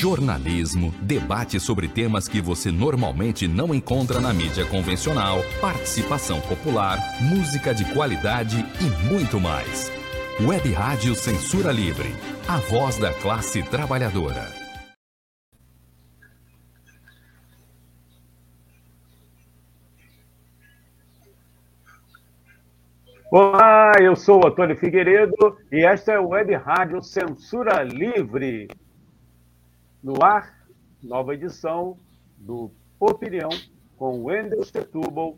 jornalismo, debate sobre temas que você normalmente não encontra na mídia convencional, participação popular, música de qualidade e muito mais. Web Rádio Censura Livre, a voz da classe trabalhadora. Olá, eu sou o Antônio Figueiredo e esta é a Web Rádio Censura Livre. No ar, nova edição do Opinião com Wendel Setúbal,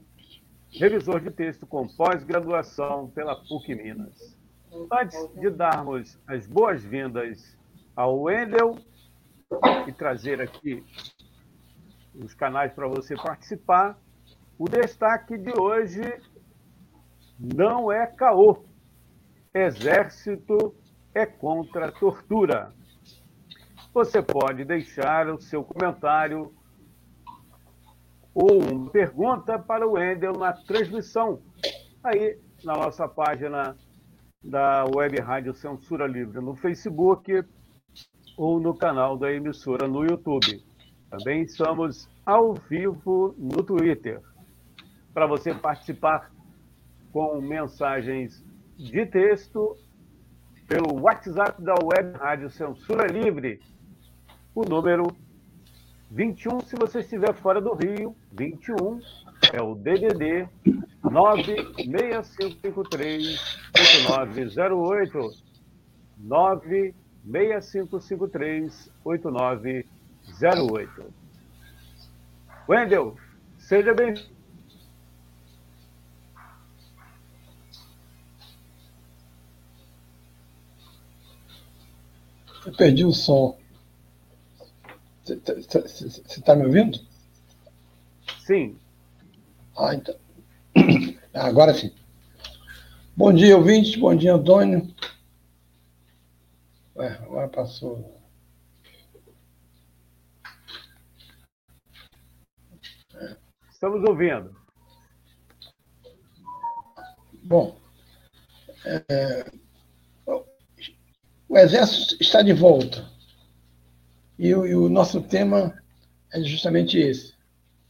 revisor de texto com pós-graduação pela PUC Minas. Antes de darmos as boas-vindas ao Wendel e trazer aqui os canais para você participar, o destaque de hoje não é caô. Exército é contra a tortura. Você pode deixar o seu comentário ou uma pergunta para o Wendel na transmissão, aí na nossa página da Web Rádio Censura Livre no Facebook ou no canal da emissora no YouTube. Também estamos ao vivo no Twitter. Para você participar com mensagens de texto pelo WhatsApp da Web Rádio Censura Livre, o número 21, se você estiver fora do Rio, 21 é o DDD 96553 8908 96553 8908. Wendel, seja bem-vindo. Eu perdi o som. Você está me ouvindo? Sim. Ah, então. Agora sim. Bom dia, ouvintes. Bom dia, Antônio. Ué, agora passou. Estamos ouvindo. Bom, é, o Exército está de volta. E o, e o nosso tema é justamente esse: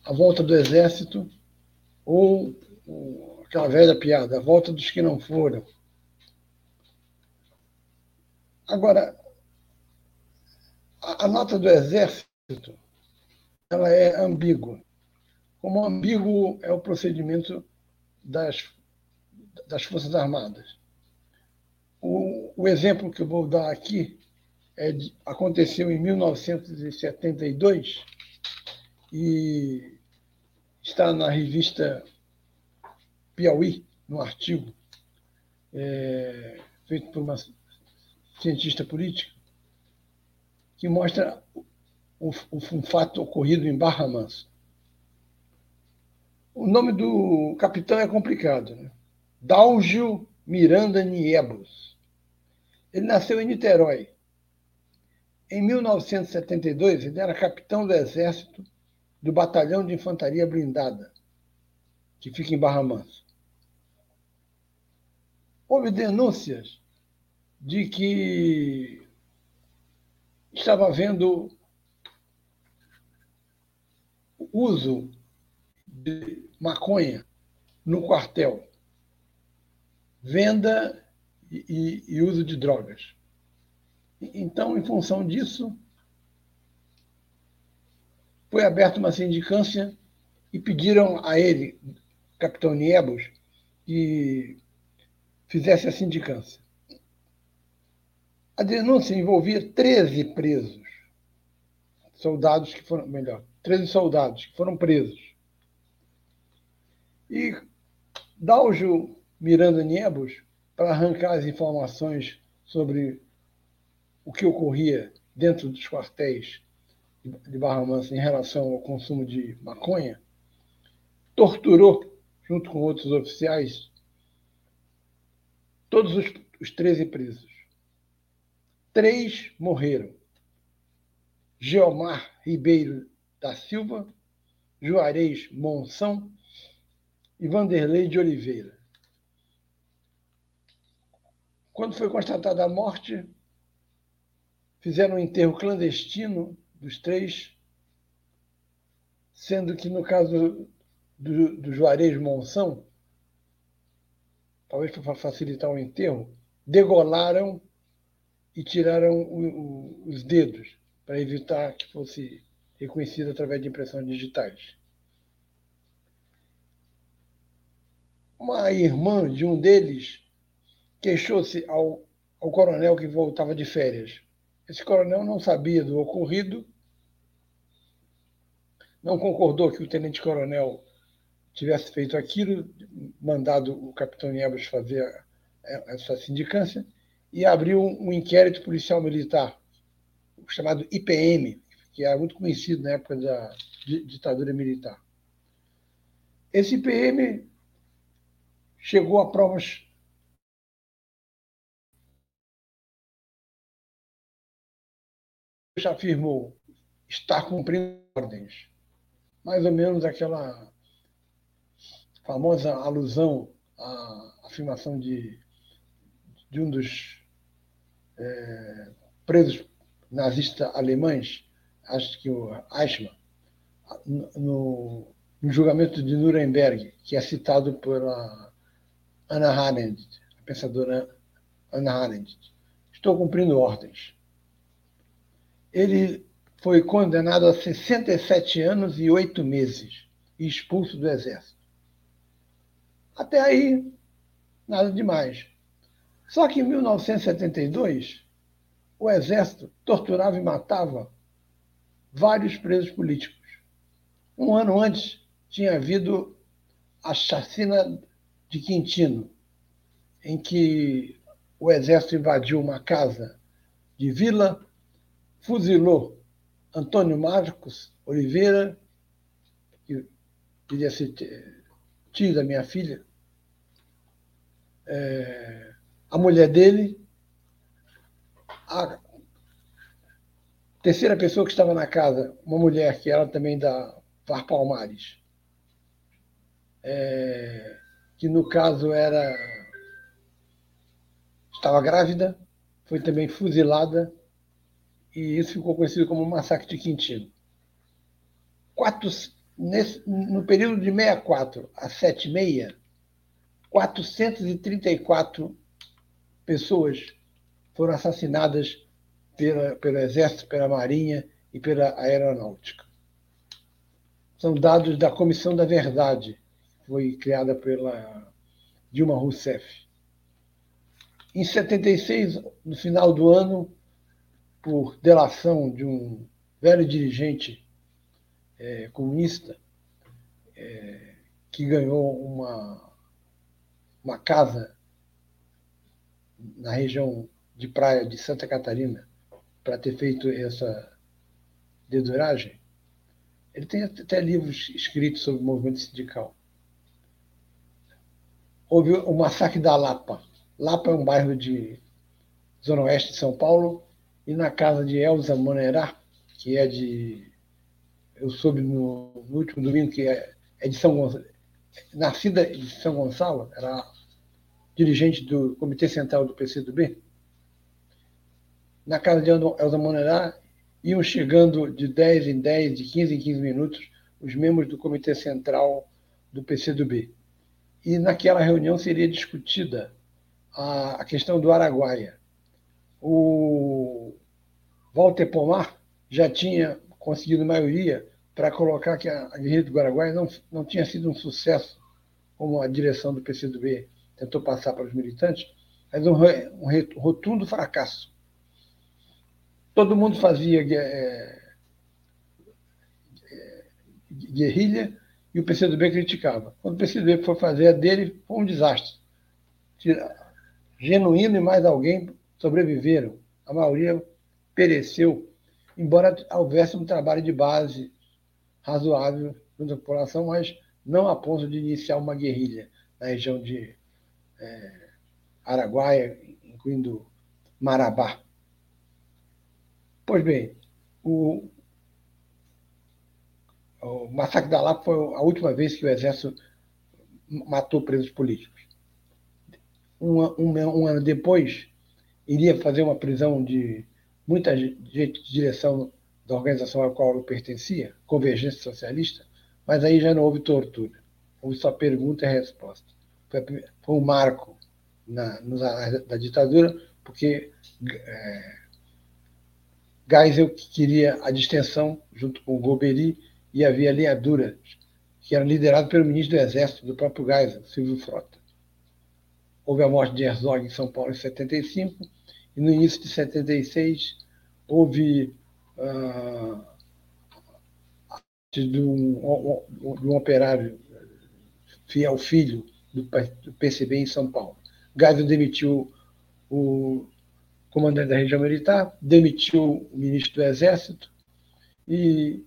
a volta do Exército, ou, ou aquela velha piada, a volta dos que não foram. Agora, a, a nota do Exército ela é ambígua. Como ambíguo é o procedimento das, das Forças Armadas. O, o exemplo que eu vou dar aqui é aconteceu em 1972 e está na revista Piauí, no artigo é, feito por uma cientista política, que mostra um, um fato ocorrido em Barra Manso. O nome do capitão é complicado, né? Dalgio Miranda Niebros. Ele nasceu em Niterói. Em 1972, ele era capitão do Exército do Batalhão de Infantaria Blindada, que fica em Barra Mansa. Houve denúncias de que estava havendo uso de maconha no quartel, venda e, e uso de drogas. Então, em função disso, foi aberta uma sindicância e pediram a ele, capitão Niebos, que fizesse a sindicância. A denúncia envolvia 13 presos, soldados que foram, melhor, 13 soldados que foram presos. E Daljo Miranda Niebos para arrancar as informações sobre o que ocorria dentro dos quartéis de Barra Mansa em relação ao consumo de maconha, torturou, junto com outros oficiais, todos os, os 13 presos. Três morreram. Geomar Ribeiro da Silva, Juarez Monção e Vanderlei de Oliveira. Quando foi constatada a morte, fizeram um enterro clandestino dos três, sendo que no caso do, do Juarez Monção, talvez para facilitar o enterro, degolaram e tiraram o, o, os dedos para evitar que fosse reconhecido através de impressões digitais. Uma irmã de um deles queixou-se ao, ao coronel que voltava de férias. Esse coronel não sabia do ocorrido, não concordou que o tenente-coronel tivesse feito aquilo, mandado o capitão Niebas fazer essa sindicância, e abriu um inquérito policial militar, chamado IPM, que era muito conhecido na época da ditadura militar. Esse IPM chegou a provas já afirmou estar cumprindo ordens. Mais ou menos aquela famosa alusão à afirmação de, de um dos é, presos nazistas alemães, acho que o Eichmann, no, no julgamento de Nuremberg, que é citado pela Anna Arendt, a pensadora Anna Arendt. Estou cumprindo ordens. Ele foi condenado a 67 anos e 8 meses e expulso do exército. Até aí, nada demais. Só que em 1972, o exército torturava e matava vários presos políticos. Um ano antes, tinha havido a chacina de Quintino, em que o exército invadiu uma casa de vila, fuzilou Antônio Marcos Oliveira, que queria ser tio da minha filha, é, a mulher dele, a terceira pessoa que estava na casa, uma mulher que era também da Var Palmares. É, que no caso era estava grávida, foi também fuzilada e isso ficou conhecido como massacre de Quintino. Quatro, nesse, no período de 64 a 76, 434 pessoas foram assassinadas pela, pelo Exército, pela Marinha e pela Aeronáutica. São dados da Comissão da Verdade, foi criada pela Dilma Rousseff. Em 76, no final do ano, por delação de um velho dirigente é, comunista é, que ganhou uma, uma casa na região de praia de Santa Catarina para ter feito essa deduragem, ele tem até livros escritos sobre o movimento sindical houve o massacre da Lapa. Lapa é um bairro de zona oeste de São Paulo, e na casa de Elza Monerá, que é de. Eu soube no, no último domingo que é, é de São Gonçalo, nascida de São Gonçalo, era dirigente do Comitê Central do PCdoB. Na casa de Elza Monerá, iam chegando de 10 em 10, de 15 em 15 minutos, os membros do Comitê Central do PCdoB e naquela reunião seria discutida a, a questão do Araguaia. O Walter Pomar já tinha conseguido maioria para colocar que a, guerrilha do Araguaia não, não tinha sido um sucesso, como a direção do PCdoB tentou passar para os militantes, mas um, um rotundo fracasso. Todo mundo fazia é, é, guerrilha e o PCdoB criticava. Quando o PCdoB foi fazer a dele, foi um desastre. Genuíno e mais alguém sobreviveram. A maioria pereceu, embora houvesse um trabalho de base razoável junto à população, mas não a ponto de iniciar uma guerrilha na região de é, Araguaia, incluindo Marabá. Pois bem, o, o massacre da Lapa foi a última vez que o Exército matou presos políticos. Um, um, um ano depois, iria fazer uma prisão de muita gente de direção da organização à qual eu pertencia, Convergência Socialista, mas aí já não houve tortura. Houve só pergunta e resposta. Foi, foi um marco na, da ditadura, porque é, Geisel queria a distensão junto com o Golbery e havia a linha dura, que era liderado pelo ministro do Exército do próprio Geisel, Silvio Frota. Houve a morte de Herzog em São Paulo em 75 e no início de 76 houve uh, de, um, de um operário fiel filho do, PCB em São Paulo. Geisel demitiu o comandante da região militar, demitiu o ministro do Exército e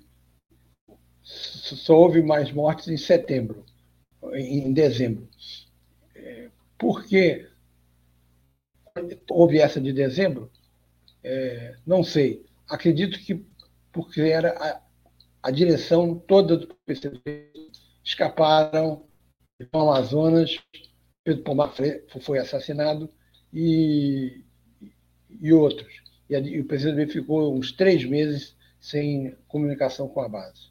só houve mais mortes em setembro, em dezembro. É, por que houve essa de dezembro? É, não sei. Acredito que porque era a, a direção toda do PCB escaparam para o Amazonas, Pedro Pomar foi assassinado e e outros. E, e o PCdoB ficou uns três meses sem comunicação com a base.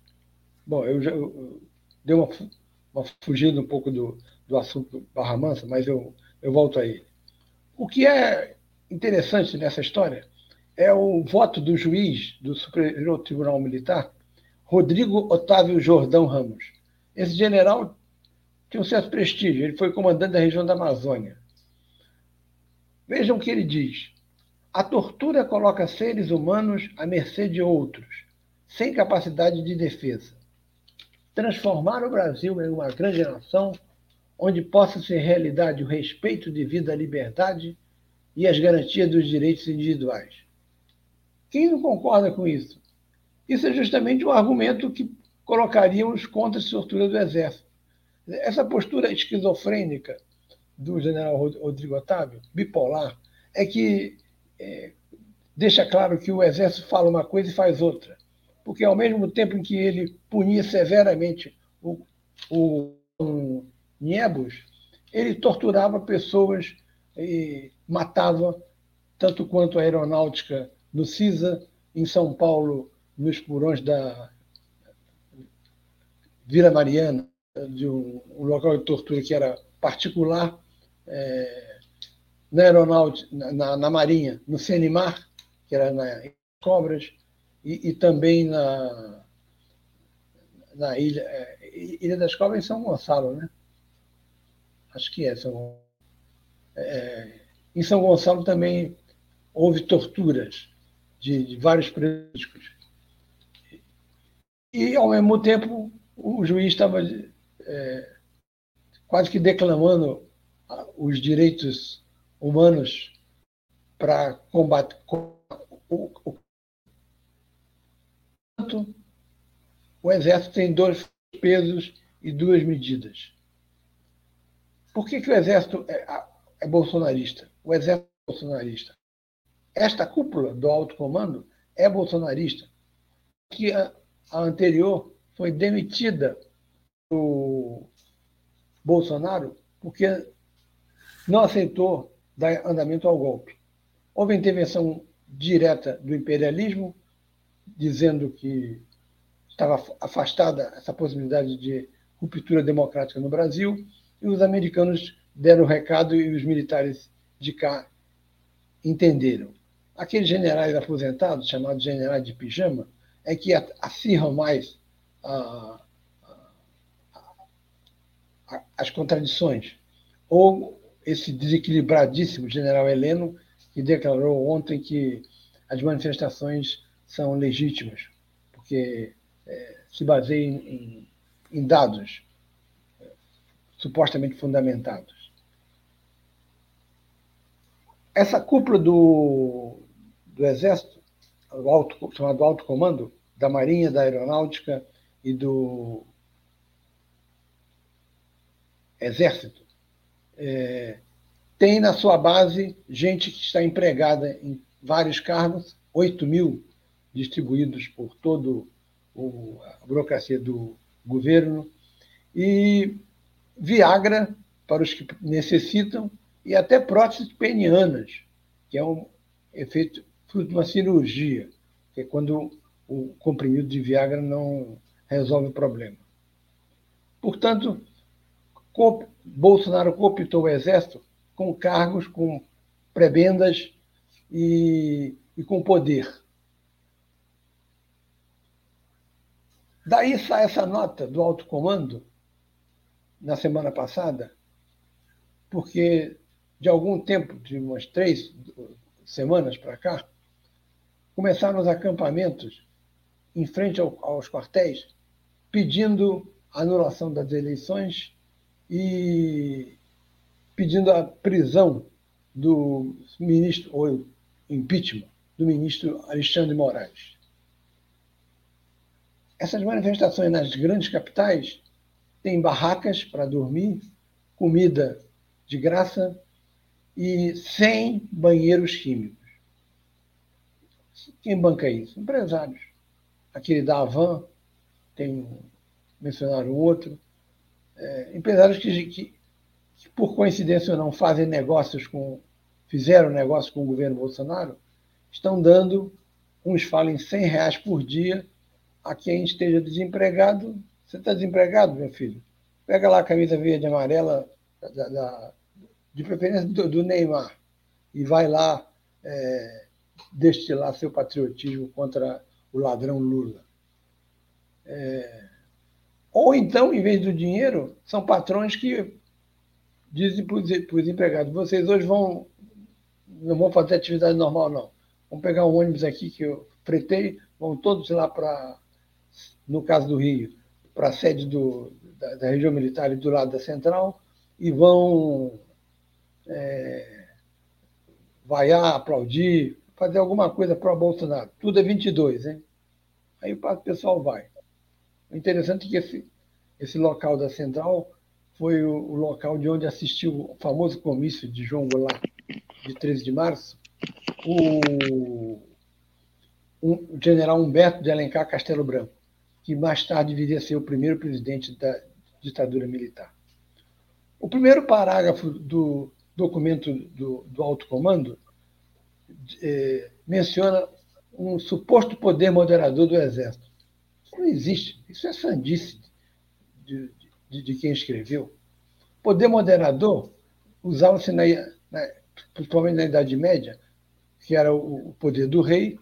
Bom, eu já eu, eu dei uma, uma fugida um pouco do, do assunto Barra Mansa, mas eu, eu volto a ele. O que é interessante nessa história é o voto do juiz do Superior Tribunal Militar, Rodrigo Otávio Jordão Ramos. Esse general tinha um certo prestígio, ele foi comandante da região da Amazônia. Vejam o que ele diz. A tortura coloca seres humanos à mercê de outros, sem capacidade de defesa. Transformar o Brasil em uma grande nação onde possa ser realidade o respeito devido à liberdade e as garantias dos direitos individuais. Quem não concorda com isso? Isso é justamente o argumento que colocaria os contra a tortura do Exército. Essa postura esquizofrênica do general Rodrigo Otávio, bipolar, é que é, deixa claro que o Exército fala uma coisa e faz outra. Porque, ao mesmo tempo em que ele punia severamente o, o um, Niebus, ele torturava pessoas e matava, tanto quanto a aeronáutica no CISA, em São Paulo, nos porões da Vila Mariana, de um, local de tortura que era particular. É, na aeronáutica, na, na, Marinha, no CNMAR, que era na Cobras, e, e também na, na ilha, é, ilha das Cobras em São Gonçalo, né? Acho que é São é, Em São Gonçalo também houve torturas de, de vários políticos. E, ao mesmo tempo, o juiz estava é, quase que declamando os direitos humanos para combater o, o, o exército tem dois pesos e duas medidas. Por que, que o exército é, é bolsonarista? O exército é bolsonarista. Esta cúpula do alto comando é bolsonarista, que a, a anterior foi demitida do Bolsonaro porque não aceitou dar andamento ao golpe. Houve intervenção direta do imperialismo, dizendo que estava afastada essa possibilidade de ruptura democrática no Brasil, e os americanos deram o recado e os militares de cá entenderam. Aqueles generais aposentados, chamados generais de pijama, é que acirram mais a, a, as contradições, ou esse desequilibradíssimo general Heleno, que declarou ontem que as manifestações são legítimas, porque é, se baseiam em, em dados supostamente fundamentados. Essa cúpula do, do Exército, alto, chamado Alto Comando, da Marinha, da Aeronáutica e do Exército, é, tem na sua base gente que está empregada em vários cargos, 8 mil distribuídos por toda a burocracia do governo, e Viagra para os que necessitam, e até próteses penianas, que é um efeito fruto de uma cirurgia, que é quando o comprimido de Viagra não resolve o problema. Portanto, Bolsonaro cooptou o Exército com cargos, com prebendas e, e com poder. Daí sai essa nota do alto comando, na semana passada, porque de algum tempo, de umas três semanas para cá, começaram os acampamentos em frente ao, aos quartéis, pedindo anulação das eleições e pedindo a prisão do ministro, ou impeachment, do ministro Alexandre Moraes. Essas manifestações nas grandes capitais têm barracas para dormir, comida de graça e sem banheiros químicos. Quem banca isso? Empresários. Aquele da Avan, tem mencionaram outro. É, empresários que, que, que, por coincidência ou não, fazem negócios com, fizeram negócio com o governo Bolsonaro, estão dando, uns falam em 100 reais por dia a quem esteja desempregado. Você está desempregado, meu filho? Pega lá a camisa verde e amarela, da, da, de preferência do, do, Neymar, e vai lá é, destilar seu patriotismo contra o ladrão Lula. É, ou então, em vez do dinheiro, são patrões que dizem para os empregados: vocês hoje vão não vão fazer atividade normal, não. Vamos pegar um ônibus aqui que eu fretei, vão todos lá para no caso do Rio, para a sede do, da, da, região militar do lado da central, e vão é, vaiar, aplaudir, fazer alguma coisa para o Bolsonaro. Tudo é 22, hein? Aí o pessoal vai. O interessante é que esse, esse local da central foi o, o local de onde assistiu o famoso comício de João Goulart, de 13 de março, o, o general Humberto de Alencar Castelo Branco que mais tarde viria a ser o primeiro presidente da ditadura militar. O primeiro parágrafo do documento do, do alto comando é, menciona um suposto poder moderador do Exército. Isso não existe, isso é sandice de, de, de quem escreveu. Poder moderador usava-se, na, na, principalmente na Idade Média, que era o, o poder do rei,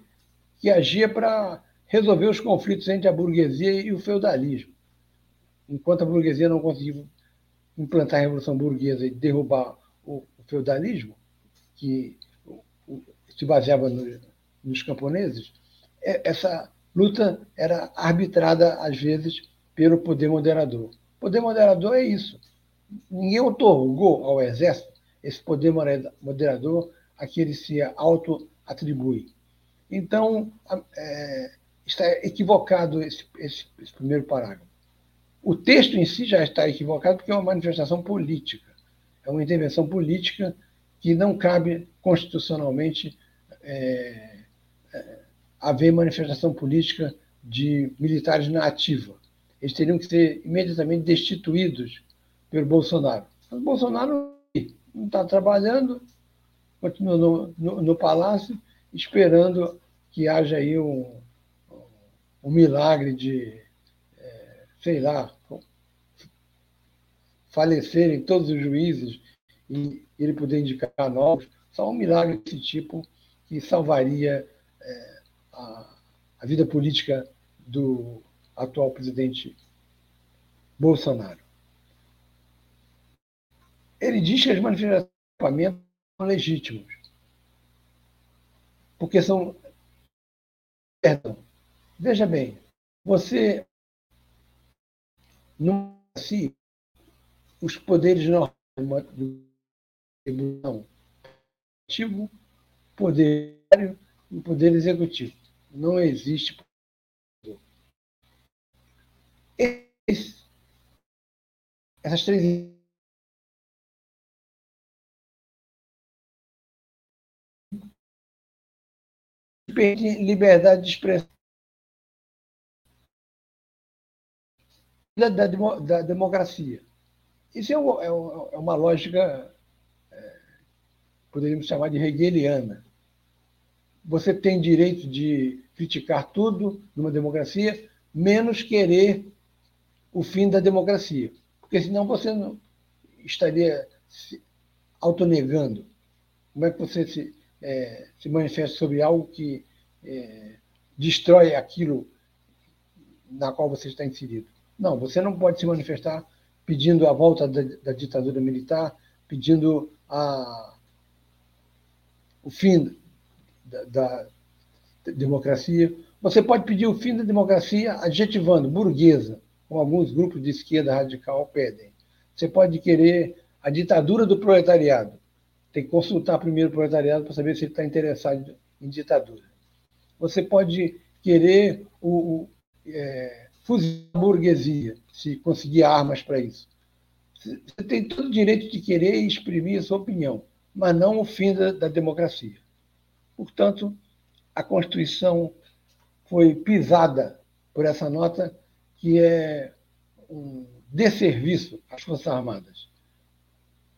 que agia para resolver os conflitos entre a burguesia e o feudalismo. Enquanto a burguesia não conseguiu implantar a Revolução Burguesa e derrubar o, feudalismo, que se baseava no, nos camponeses, é, essa luta era arbitrada, às vezes, pelo poder moderador. O poder moderador é isso. Ninguém otorgou ao exército esse poder moderador a que ele se auto-atribui. Então, é, está equivocado esse, esse, esse primeiro parágrafo. O texto em si já está equivocado porque é uma manifestação política. É uma intervenção política que não cabe constitucionalmente é, é, haver manifestação política de militares na ativa. Eles teriam que ser imediatamente destituídos pelo Bolsonaro. Mas o Bolsonaro não está trabalhando, continua no, no, no, palácio, esperando que haja aí um, um milagre de, é, sei lá, falecerem todos os juízes e ele poder indicar novos, só um milagre desse tipo que salvaria é, a, a vida política do atual presidente Bolsonaro. Ele diz que as manifestações são legítimos, porque são perdão, Veja bem, você não se os poderes normais do executivo, poder e poder executivo. Não existe essas três liberdade de expressão da, da, da democracia. Isso é, é, é uma lógica, é, poderíamos chamar de hegeliana. você tem direito de criticar tudo numa democracia, menos querer o fim da democracia. Porque senão você não estaria se autonegando. Como é que você se, é, se manifesta sobre algo que é, destrói aquilo na qual você está inserido? Não, você não pode se manifestar pedindo a volta da, da ditadura militar, pedindo a, o fim da, da, democracia. Você pode pedir o fim da democracia adjetivando burguesa, como alguns grupos de esquerda radical pedem. Você pode querer a ditadura do proletariado. Tem que consultar primeiro o proletariado para saber se ele está interessado em ditadura. Você pode querer o, o é, fuzilar a burguesia, se conseguir armas para isso. Você tem todo o direito de querer exprimir a sua opinião, mas não o fim da, da democracia. Portanto, a Constituição foi pisada por essa nota que é um desserviço às Forças Armadas.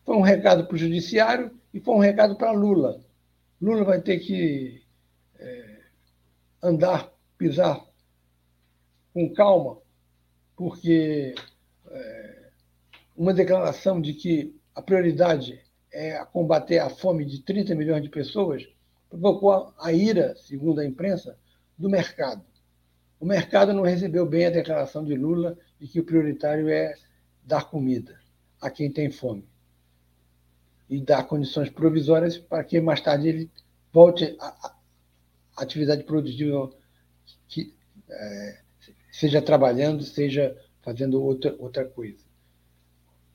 Foi um recado para o Judiciário e foi um recado para Lula. Lula vai ter que é, andar, pisar com calma, porque é, uma declaração de que a prioridade é combater a fome de 30 milhões de pessoas provocou a ira, segundo a imprensa, do mercado. O mercado não recebeu bem a declaração de Lula de que o prioritário é dar comida a quem tem fome e dar condições provisórias para que mais tarde ele volte à atividade produtiva que é, seja trabalhando, seja fazendo outra, outra coisa.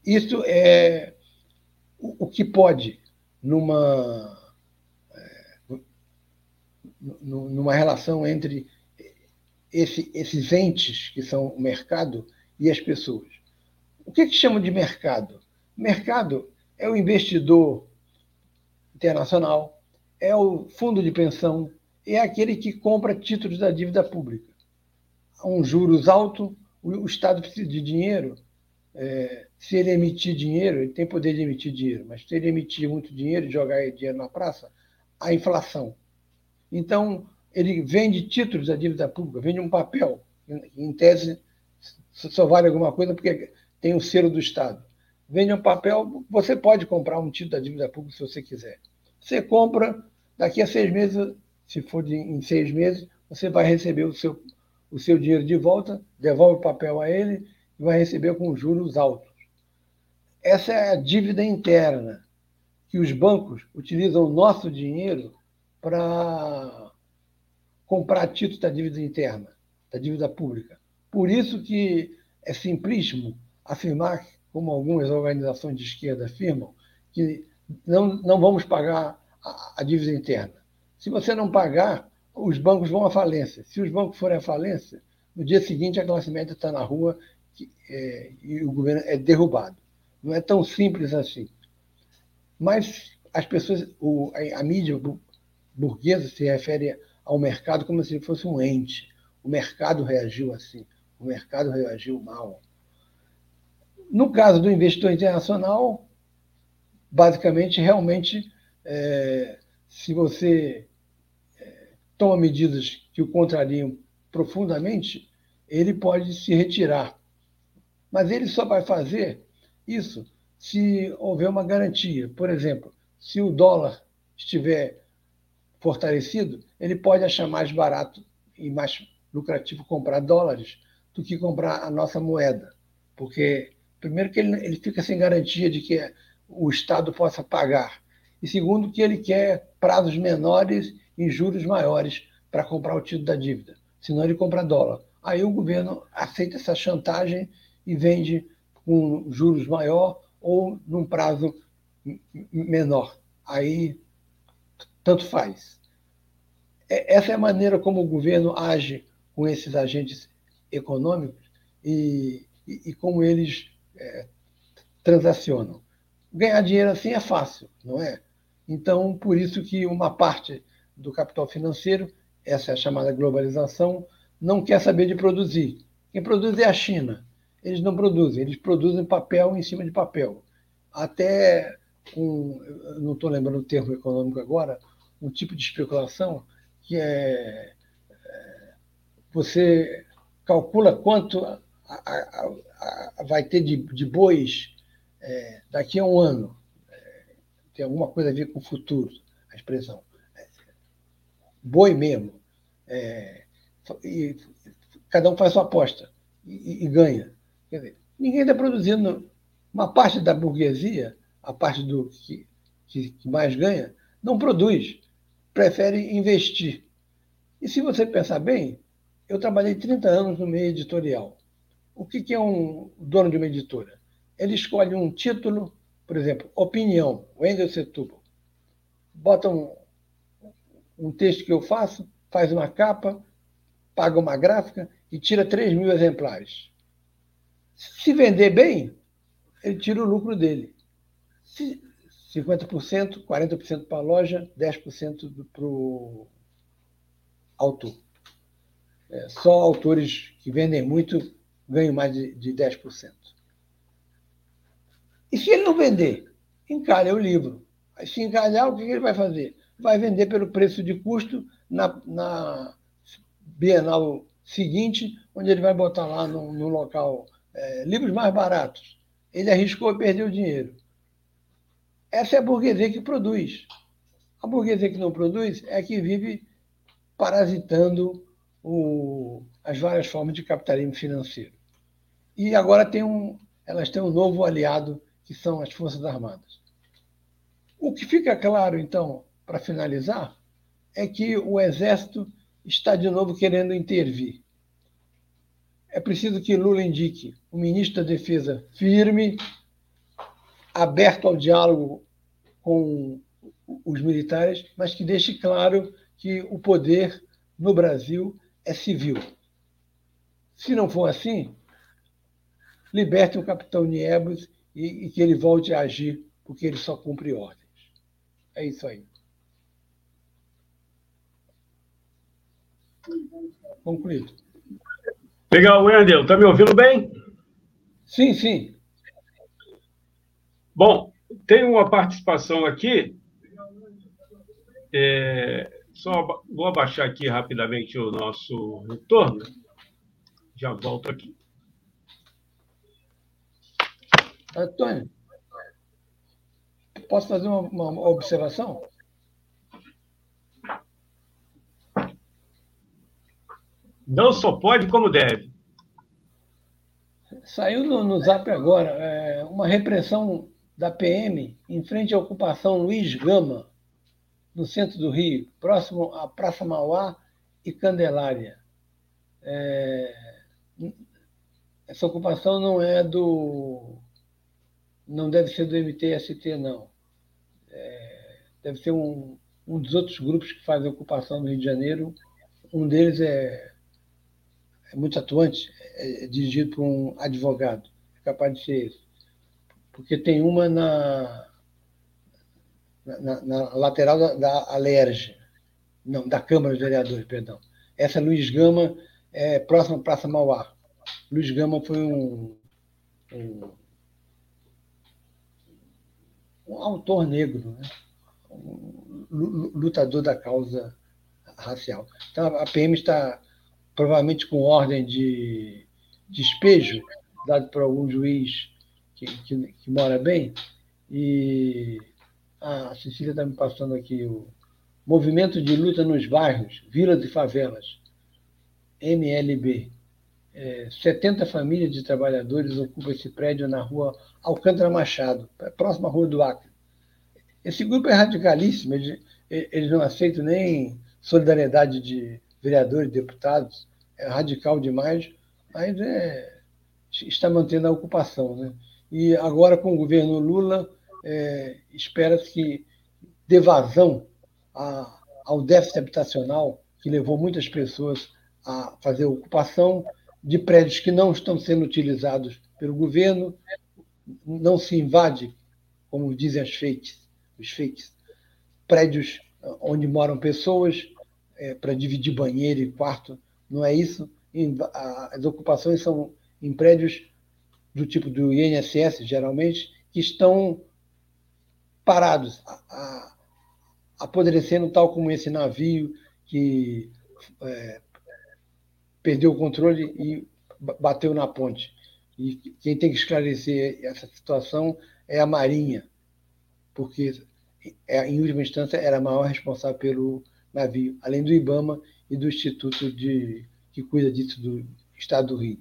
Isso é o, o que pode, numa numa relação entre esse, esses entes que são o mercado e as pessoas. O que, que chamam de mercado? Mercado é o investidor internacional, é o fundo de pensão, é aquele que compra títulos da dívida pública. Um juros alto, o Estado precisa de dinheiro. É, se ele emitir dinheiro, ele tem poder de emitir dinheiro, mas se ele emitir muito dinheiro e jogar dinheiro na praça, a inflação. Então, ele vende títulos da dívida pública, vende um papel, em tese só vale alguma coisa porque tem o selo do Estado. Vende um papel, você pode comprar um título da dívida pública se você quiser. Você compra, daqui a seis meses, se for de, em seis meses, você vai receber o seu, o seu dinheiro de volta, devolve o papel a ele e vai receber com juros altos. Essa é a dívida interna, que os bancos utilizam o nosso dinheiro para comprar títulos da dívida interna, da dívida pública. Por isso que é simplíssimo afirmar, como algumas organizações de esquerda afirmam, que não, não vamos pagar a, a dívida interna. Se você não pagar, os bancos vão à falência. Se os bancos forem à falência, no dia seguinte a classe média está na rua que, é, e o governo é derrubado. Não é tão simples assim. Mas as pessoas, o, a, a mídia burguesa se refere ao mercado como se fosse um ente. O mercado reagiu assim, o mercado reagiu mal. No caso do investidor internacional, basicamente, realmente, é, se você toma medidas que o contrariam profundamente, ele pode se retirar. Mas ele só vai fazer isso se houver uma garantia. Por exemplo, se o dólar estiver fortalecido, ele pode achar mais barato e mais lucrativo comprar dólares do que comprar a nossa moeda. Porque, primeiro, que ele, ele fica sem garantia de que o Estado possa pagar. E, segundo, que ele quer prazos menores e juros maiores para comprar o título da dívida. Senão, ele compra dólar. Aí o governo aceita essa chantagem e vende com juros maior ou num prazo menor. Aí tanto faz. É, essa é a maneira como o governo age com esses agentes econômicos e, e, e como eles é, transacionam. Ganhar dinheiro assim é fácil, não é? Então, por isso que uma parte do capital financeiro, essa é a chamada globalização, não quer saber de produzir. Quem produz é a China. Eles não produzem, eles produzem papel em cima de papel. Até um, não estou lembrando o termo econômico agora, um tipo de especulação que é, é você calcula quanto a, a, a, vai ter de, de bois é, daqui a um ano. É, tem alguma coisa a ver com o futuro, a expressão. Boi mesmo. É, e cada um faz sua aposta e, e ganha. Quer dizer, ninguém está produzindo. Uma parte da burguesia, a parte do que, que, que mais ganha, não produz, prefere investir. E se você pensar bem, eu trabalhei 30 anos no meio editorial. O que é um dono de uma editora? Ele escolhe um título, por exemplo, Opinião, Wendel Setúbal. Bota um, um texto que eu faço, faz uma capa, paga uma gráfica e tira 3 mil exemplares. Se vender bem, ele tira o lucro dele. Se 50%, 40% para a loja, 10% para o autor. É, só autores que vendem muito ganham mais de, de 10%. E se ele não vender, encalha o livro. Se encalhar, o que ele vai fazer? Vai vender pelo preço de custo na, na Bienal seguinte, onde ele vai botar lá no, no local é, livros mais baratos. Ele arriscou e perdeu dinheiro. Essa é a burguesia que produz. A burguesia que não produz é a que vive parasitando o, as várias formas de capitalismo financeiro. E agora tem um, elas têm um novo aliado, que são as Forças Armadas. O que fica claro, então, para finalizar, é que o Exército está de novo querendo intervir. É preciso que Lula indique um ministro da Defesa firme, aberto ao diálogo com os militares, mas que deixe claro que o poder no Brasil é civil. Se não for assim, liberte o capitão Niebus e, e que ele volte a agir, porque ele só cumpre ordens. É isso aí. Concluído. Legal, Wendel. Está me ouvindo bem? Sim, sim. Bom, tem uma participação aqui. É, só vou abaixar aqui rapidamente o nosso retorno. Já volto aqui. Antônio, posso fazer uma, uma observação? Não só pode, como deve. Saiu no, no Zap agora é, uma repressão da PM em frente à ocupação Luiz Gama, no centro do Rio, próximo à Praça Mauá e Candelária. É, essa ocupação não é do. não deve ser do MTST, não. É, deve ser um, um dos outros grupos que fazem ocupação no Rio de Janeiro. Um deles é é muito atuante, é, é dirigido por um advogado, é capaz de ser esse. Porque tem uma na, na, na lateral da, da Alerj, não, da Câmara dos Vereadores, perdão. Essa é Luiz Gama é próxima à Praça Mauá. Luiz Gama foi um, um, um autor negro, né? um lutador da causa racial. Então, a PM está provavelmente com ordem de despejo, dado por algum juiz que, que, que mora bem. E a Cecília está me passando aqui o Movimento de Luta nos Bairros, Vilas e Favelas, MLB. É, 70 famílias de trabalhadores ocupam esse prédio na rua Alcântara Machado, próxima à Rua do Acre. Esse grupo é radicalíssimo, eles, eles não aceitam nem solidariedade de vereadores, deputados, é radical demais, mas é, está mantendo a ocupação. Né? E agora, com o governo Lula, é, espera-se que dê vazão a, ao déficit habitacional, que levou muitas pessoas a fazer ocupação de prédios que não estão sendo utilizados pelo governo, não se invade, como dizem as fakes, os fakes, prédios onde moram pessoas é, para dividir banheiro e quarto não é isso? As ocupações são em prédios do tipo do INSS, geralmente, que estão parados, apodrecendo, tal como esse navio que é, perdeu o controle e bateu na ponte. E quem tem que esclarecer essa situação é a Marinha, porque, é, em última instância, era a maior responsável pelo navio, além do IBAMA e do Instituto de, que cuida disso do Estado do Rio.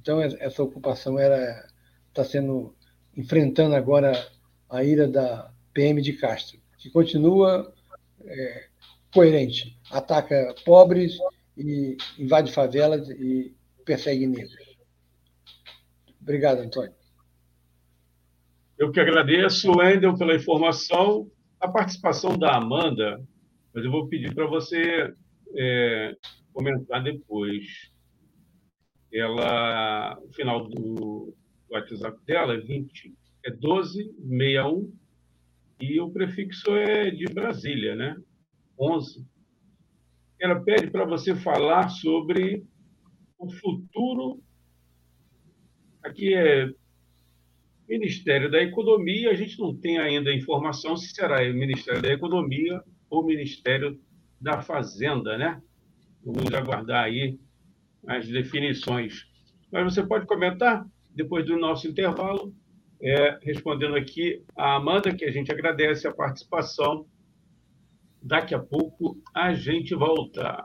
Então, essa ocupação está sendo enfrentando agora a ira da PM de Castro, que continua é, coerente, ataca pobres e invade favelas e persegue negros. Obrigado, Antônio. Eu que agradeço, Wendel, pela informação. A participação da Amanda, mas eu vou pedir para você é, comentar depois. Ela, o final do WhatsApp dela é 20, é 1261 e o prefixo é de Brasília, né? 11. Ela pede para você falar sobre o futuro. Aqui é Ministério da Economia, a gente não tem ainda informação se será o Ministério da Economia ou Ministério da Fazenda, né? Vamos aguardar aí as definições. Mas você pode comentar, depois do nosso intervalo, é, respondendo aqui a Amanda, que a gente agradece a participação. Daqui a pouco a gente volta.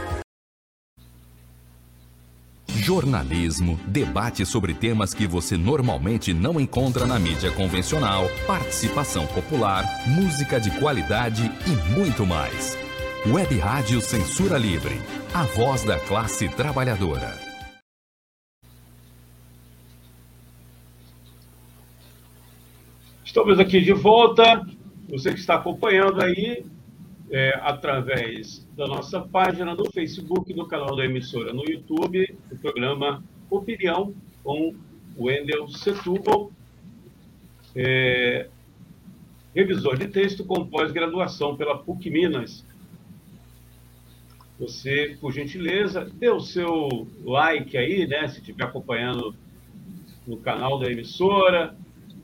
Jornalismo, debate sobre temas que você normalmente não encontra na mídia convencional, participação popular, música de qualidade e muito mais. Web Rádio Censura Livre, a voz da classe trabalhadora. Estamos aqui de volta. Você que está acompanhando aí, é, através da nossa página no Facebook, do canal da emissora no YouTube, o programa Opinião com Wendel Setúbal, é, revisor de texto com pós-graduação pela PUC Minas. Você, por gentileza, dê o seu like aí, né, se estiver acompanhando no canal da emissora,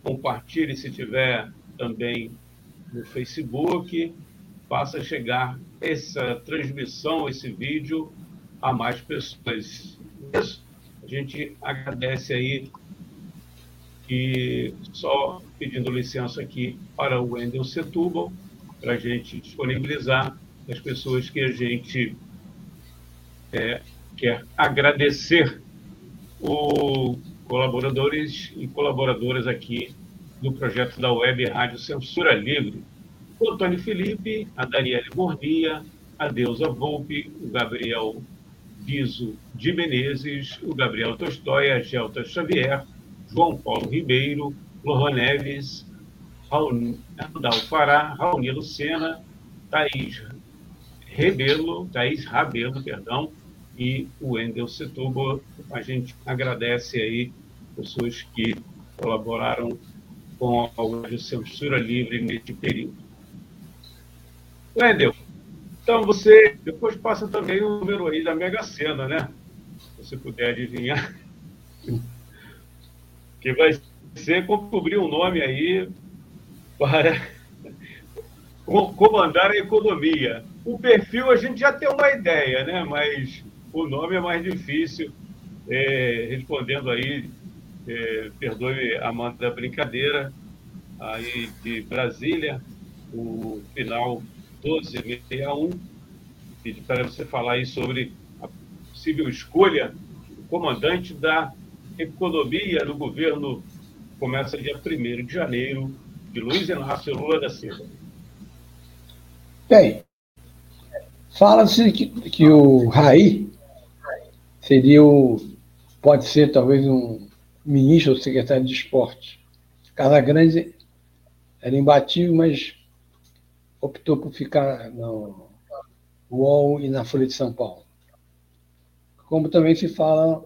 compartilhe se tiver também no Facebook faça chegar essa transmissão, esse vídeo a mais pessoas. A gente agradece aí e só pedindo licença aqui para o Wendel Setúbal, para a gente disponibilizar as pessoas que a gente é, quer agradecer os colaboradores e colaboradoras aqui do projeto da Web Rádio Censura Livre o Antônio Felipe, a Daniele Mordia, a Deusa Volpe, o Gabriel Biso de Menezes, o Gabriel Tolstói, a Gelta Xavier, João Paulo Ribeiro, Lohan Neves, Randall Fará, Raoni Lucena, Thaís Rebelo, Thaís Rabelo, perdão, e o Wendel Setúbal. A gente agradece aí pessoas que colaboraram com a Censura Livre neste período. Wendel, então você depois passa também o número aí da Mega Sena, né? Se você puder adivinhar. Que vai ser cobrir um nome aí para comandar a economia. O perfil a gente já tem uma ideia, né? Mas o nome é mais difícil. É, respondendo aí, é, perdoe a manda da brincadeira, aí de Brasília, o final 1261, pedi para você falar aí sobre a possível escolha do comandante da economia do governo começa dia 1 de janeiro, de Luiz Inácio Lula da Silva. Bem, fala-se que, que o Raí seria o, pode ser talvez um ministro ou secretário de esporte. Grande era imbatível, mas optou por ficar no UOL e na Folha de São Paulo. Como também se fala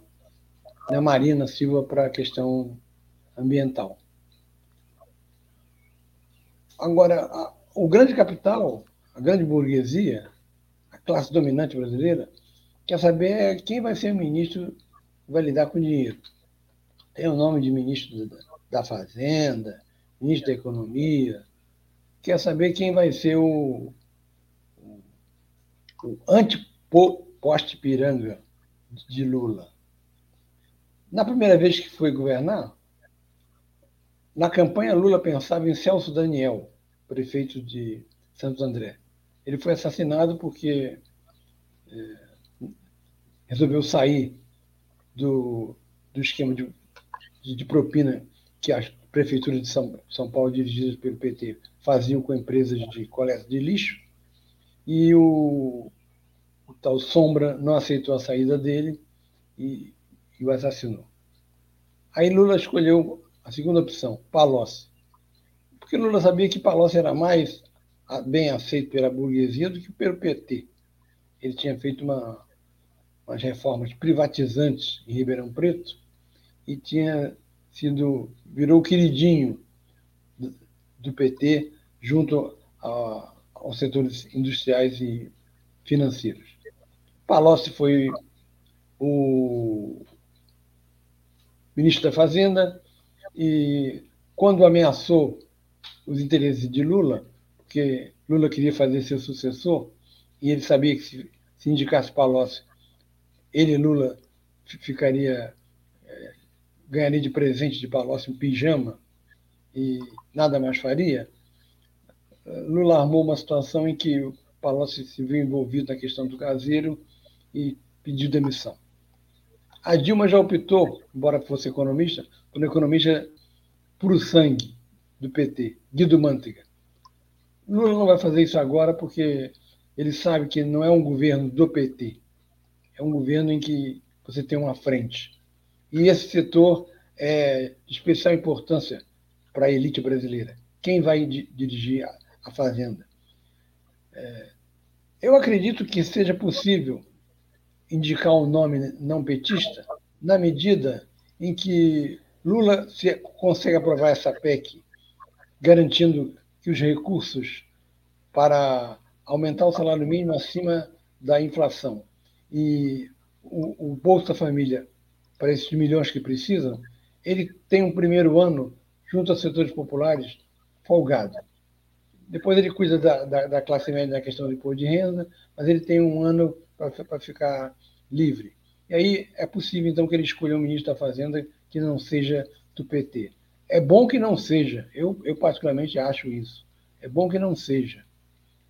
na Marina Silva para a questão ambiental. Agora, a, o grande capital, a grande burguesia, a classe dominante brasileira, quer saber quem vai ser o ministro que vai lidar com o dinheiro. Tem o nome de ministro da Fazenda, ministro da Economia, quer saber quem vai ser o, o, antiposte piranga de Lula. Na primeira vez que foi governar, na campanha, Lula pensava em Celso Daniel, prefeito de Santo André. Ele foi assassinado porque é, resolveu sair do, do esquema de, de, de, propina que as prefeituras de São, São Paulo, dirigidas pelo PT, faziam com empresas de coleta de lixo. E o, o tal Sombra não aceitou a saída dele e, e o assassinou. Aí Lula escolheu a segunda opção, Palocci. Porque Lula sabia que Palocci era mais bem aceito pela burguesia do que pelo PT. Ele tinha feito uma, umas reformas privatizantes em Ribeirão Preto e tinha sido virou queridinho do, PT junto aos setores industriais e financeiros. Palocci foi o ministro da Fazenda, e quando ameaçou os interesses de Lula, porque Lula queria fazer seu sucessor, e ele sabia que se, se indicasse Palocci, ele, Lula, ficaria ganharia de presente de Palocci um pijama e nada mais faria, Lula armou uma situação em que o Palocci se viu envolvido na questão do caseiro e pediu demissão. A Dilma já optou, embora fosse economista, por um economista puro sangue do PT, Guido Mantega. Lula não vai fazer isso agora porque ele sabe que não é um governo do PT, é um governo em que você tem uma frente. E esse setor é de especial importância para a elite brasileira. Quem vai dirigir a, Fazenda? É, eu acredito que seja possível indicar um nome não petista na medida em que Lula consegue aprovar essa PEC, garantindo que os recursos para aumentar o salário mínimo acima da inflação e o, o Bolsa Família para esses milhões que precisam, ele tem um primeiro ano junto aos setores populares folgado. Depois ele cuida da, da, da classe média na questão do imposto de renda, mas ele tem um ano para ficar livre. E aí é possível, então, que ele escolha um ministro da Fazenda que não seja do PT. É bom que não seja, eu, eu particularmente acho isso. É bom que não seja,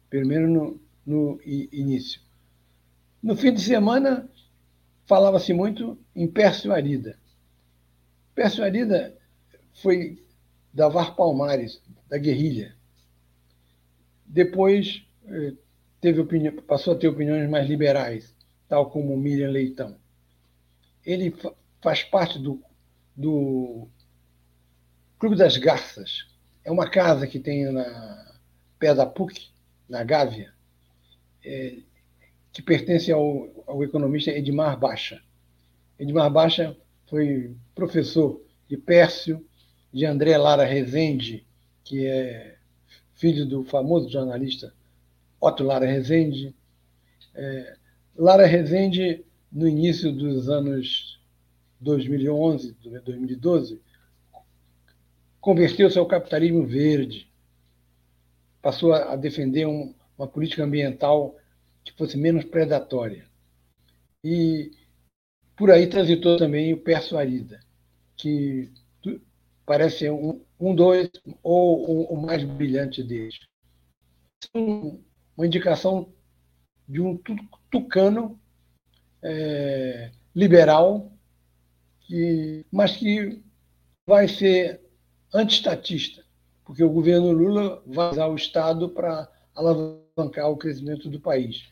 pelo menos no, no início. No fim de semana, falava-se muito em Pércio Arida. Pércio Arida foi da VAR Palmares, da guerrilha. Depois eh, teve opinião, passou a ter opiniões mais liberais, tal como Miriam Leitão. Ele faz parte do, do Clube das Garças. É uma casa que tem na pé da PUC, na Gávea, é, que pertence ao, ao economista Edmar Baixa. Edmar Baixa foi professor de Pércio, de André Lara Rezende, que é filho do famoso jornalista Otto Lara Rezende. É, Lara Rezende, no início dos anos 2011, 2012, converteu-se ao capitalismo verde, passou a defender um, uma política ambiental que fosse menos predatória. E por aí transitou também o Perso Arida, que parece ser um, um dois ou o mais brilhante deles. Uma indicação de um tucano é, liberal, que, mas que vai ser antiestatista, porque o governo Lula vai usar o Estado para alavancar o crescimento do país.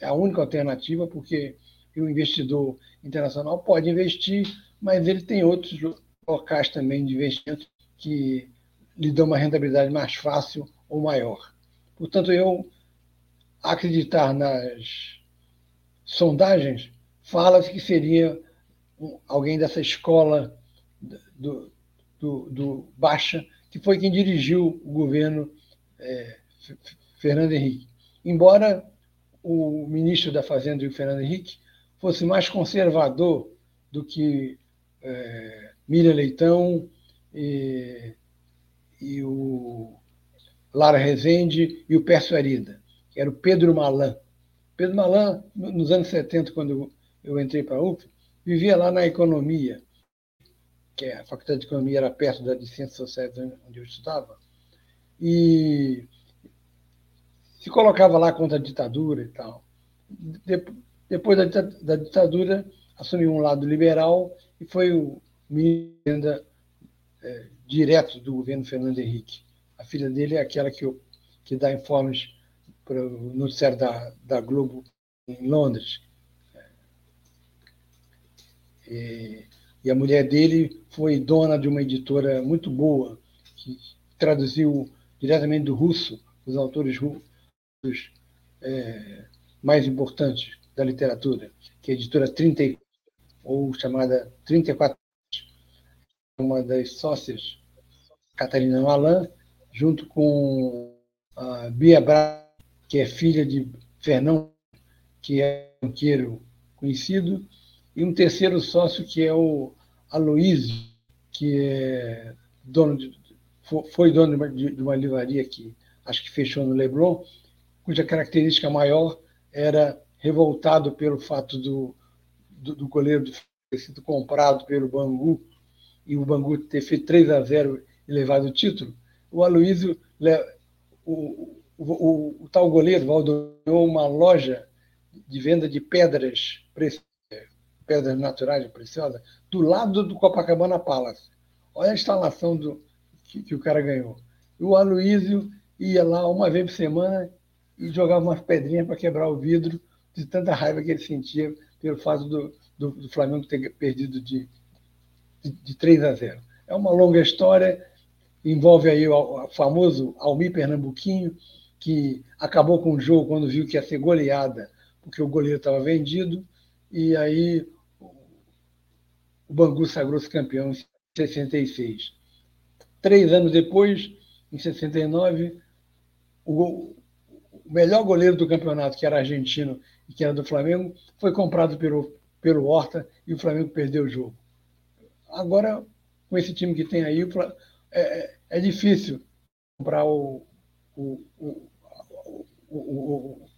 É a única alternativa, porque o investidor internacional pode investir, mas ele tem outros locais também de investimento que lhe dão uma rentabilidade mais fácil ou maior. Portanto, eu acreditar nas sondagens, fala-se que seria alguém dessa escola do, do, do, Baixa, que foi quem dirigiu o governo é, Fernando Henrique. Embora o ministro da Fazenda, o Fernando Henrique, fosse mais conservador do que é, Miriam Leitão e, e, o Lara Rezende e o Pércio Arida, que era o Pedro Malan. Pedro Malan, nos anos 70, quando eu entrei para a UF, vivia lá na economia, que a Faculdade de Economia era perto da de Ciências Sociais onde eu estudava, e se colocava lá contra a ditadura e tal. Depois da ditadura, assumiu um lado liberal e foi o ministro é, direto do governo Fernando Henrique. A filha dele é aquela que, que dá informes para o noticiário da, da Globo em Londres. E, e a mulher dele foi dona de uma editora muito boa, que traduziu diretamente do russo os autores é, mais importantes da literatura, que é a editora 30, ou chamada 34, uma das sócias, Catarina Malan, junto com a Bia Bra, que é filha de Fernão, que é um banqueiro conhecido, e um terceiro sócio que é o Aloísio, que é dono de, foi dono de uma livraria que acho que fechou no Leblon, cuja característica maior era revoltado pelo fato do, do, do goleiro ter sido comprado pelo Bangu e o Bangu ter feito 3 a 0 e levado o título, o Aloysio, o, o, o, o tal goleiro, ganhou uma loja de venda de pedras pedras naturais preciosas, do lado do Copacabana Palace. Olha a instalação do, que, que o cara ganhou. O Aloysio ia lá uma vez por semana e jogava umas pedrinhas para quebrar o vidro de tanta raiva que ele sentia pelo fato do, do, do Flamengo ter perdido de, de, de 3 a 0. É uma longa história, envolve aí o, o famoso Almir Pernambuquinho, que acabou com o jogo quando viu que ia ser goleada, porque o goleiro estava vendido, e aí o Bangu sagrou-se campeão em 66. Três anos depois, em 69, o, melhor goleiro do campeonato, que era argentino e que era do Flamengo, foi comprado pelo, pelo Horta e o Flamengo perdeu o jogo. Agora, com esse time que tem aí, é, é difícil comprar o, o, o, o,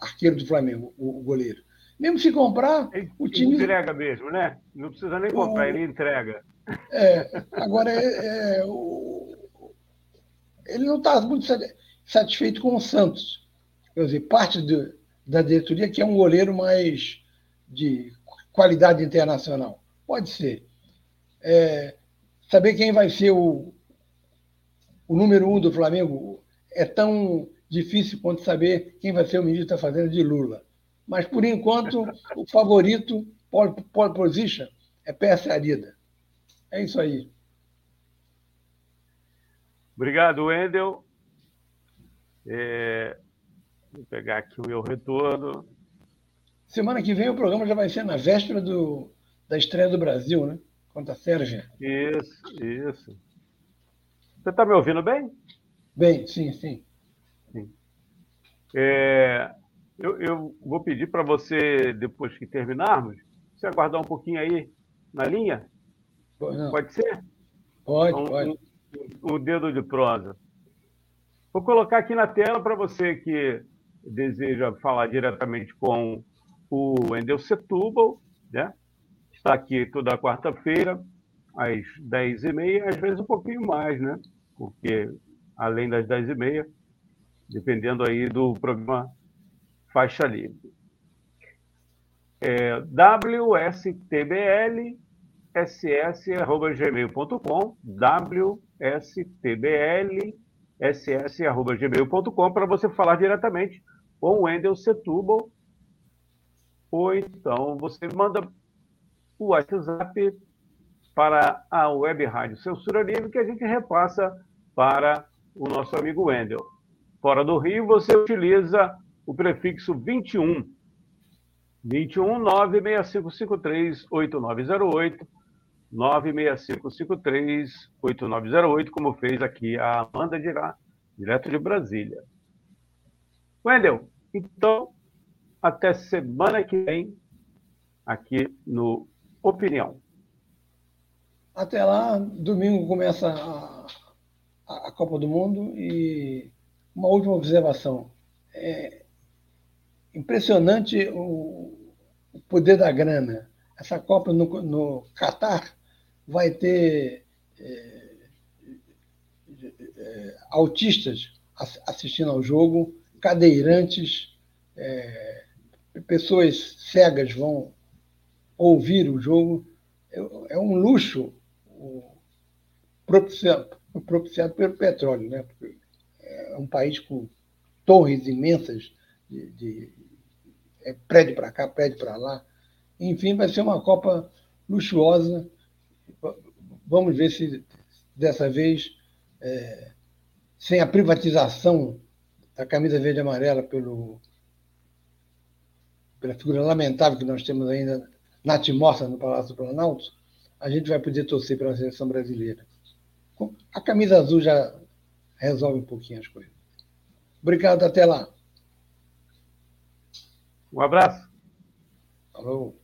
arqueiro do Flamengo, o, goleiro. Mesmo se comprar, o time. Entrega mesmo, né? Não precisa nem comprar, ele entrega. É, agora, é, é, ele não está muito satisfeito com o Santos quer dizer, parte do, da diretoria que é um goleiro mais de qualidade internacional. Pode ser. É, saber quem vai ser o, o número um do Flamengo é tão difícil quanto saber quem vai ser o ministro da Fazenda de Lula. Mas, por enquanto, o favorito, pole, pole position, é Pérsia Arida. É isso aí. Obrigado, Wendel. É... Vou pegar aqui o meu retorno. Semana que vem o programa já vai ser na véspera do, da estreia do Brasil, né? Contra a Sérvia. Isso, isso. Você está me ouvindo bem? Bem, sim, sim. sim. É, eu, eu, vou pedir para você, depois que terminarmos, você aguardar um pouquinho aí na linha? Não. Pode ser? Pode, então, pode. O, o dedo de prosa. Vou colocar aqui na tela para você que deseja falar diretamente com o Wendel Setúbal, né? Está aqui toda quarta-feira, às 10h30, às vezes um pouquinho mais, né? Porque além das 10h30, dependendo aí do programa Faixa Livre. É, WSTBL ss@gmail.com WSTBL ss@gmail.com para você falar diretamente com o Wendel Setúbal ou então você manda o WhatsApp para a Web Rádio Censura Livre que a gente repassa para o nosso amigo Wendel. Fora do Rio, você utiliza o prefixo 21. 21 96553 8908 96553 8908, como fez aqui a Amanda Dirá, direto de Brasília. Wendel, então, até semana que vem, aqui no Opinião. Até lá, domingo começa a, a Copa do Mundo e uma última observação. É impressionante o, o poder da grana. Essa Copa no, no Catar vai ter é, é, autistas assistindo ao jogo, cadeirantes, é, pessoas cegas vão ouvir o jogo. É, é um luxo propiciado, propiciado pelo petróleo, né? Porque é um país com torres imensas de, de é, prédio para cá, prédio para lá. Enfim, vai ser uma Copa luxuosa Vamos ver se dessa vez, é, sem a privatização da camisa verde e amarela pelo, pela figura lamentável que nós temos ainda na Timorça, no Palácio do Planalto, a gente vai poder torcer pela seleção brasileira. A camisa azul já resolve um pouquinho as coisas. Obrigado, até lá. Um abraço. Falou.